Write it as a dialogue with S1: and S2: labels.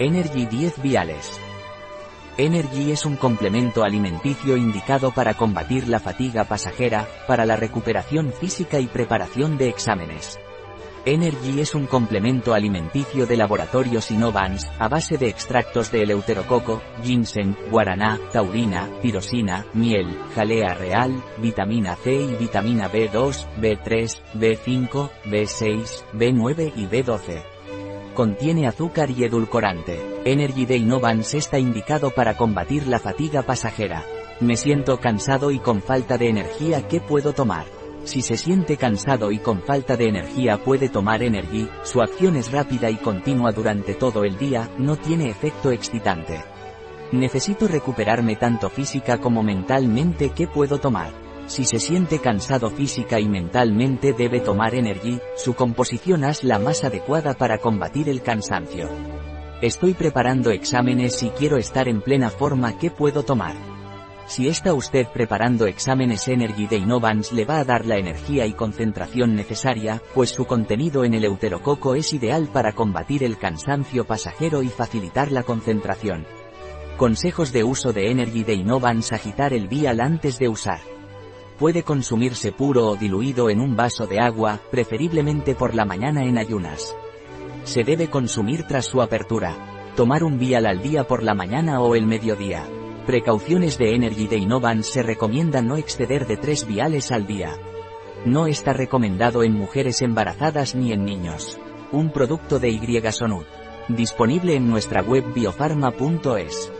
S1: Energy 10 viales. Energy es un complemento alimenticio indicado para combatir la fatiga pasajera, para la recuperación física y preparación de exámenes. Energy es un complemento alimenticio de laboratorios Innovans, a base de extractos de eleuterococo, ginseng, guaraná, taurina, tirosina, miel, jalea real, vitamina C y vitamina B2, B3, B5, B6, B9 y B12. Contiene azúcar y edulcorante. Energy de Innovans está indicado para combatir la fatiga pasajera. Me siento cansado y con falta de energía, ¿qué puedo tomar? Si se siente cansado y con falta de energía puede tomar Energy, su acción es rápida y continua durante todo el día, no tiene efecto excitante. Necesito recuperarme tanto física como mentalmente, ¿qué puedo tomar? Si se siente cansado física y mentalmente debe tomar Energy, su composición es la más adecuada para combatir el cansancio. Estoy preparando exámenes y quiero estar en plena forma, ¿qué puedo tomar? Si está usted preparando exámenes Energy de Innovans le va a dar la energía y concentración necesaria, pues su contenido en el euterococo es ideal para combatir el cansancio pasajero y facilitar la concentración. Consejos de uso de Energy de Innovans agitar el vial antes de usar. Puede consumirse puro o diluido en un vaso de agua, preferiblemente por la mañana en ayunas. Se debe consumir tras su apertura. Tomar un vial al día por la mañana o el mediodía. Precauciones de Energy de Innovan se recomienda no exceder de 3 viales al día. No está recomendado en mujeres embarazadas ni en niños. Un producto de Y. Disponible en nuestra web biofarma.es.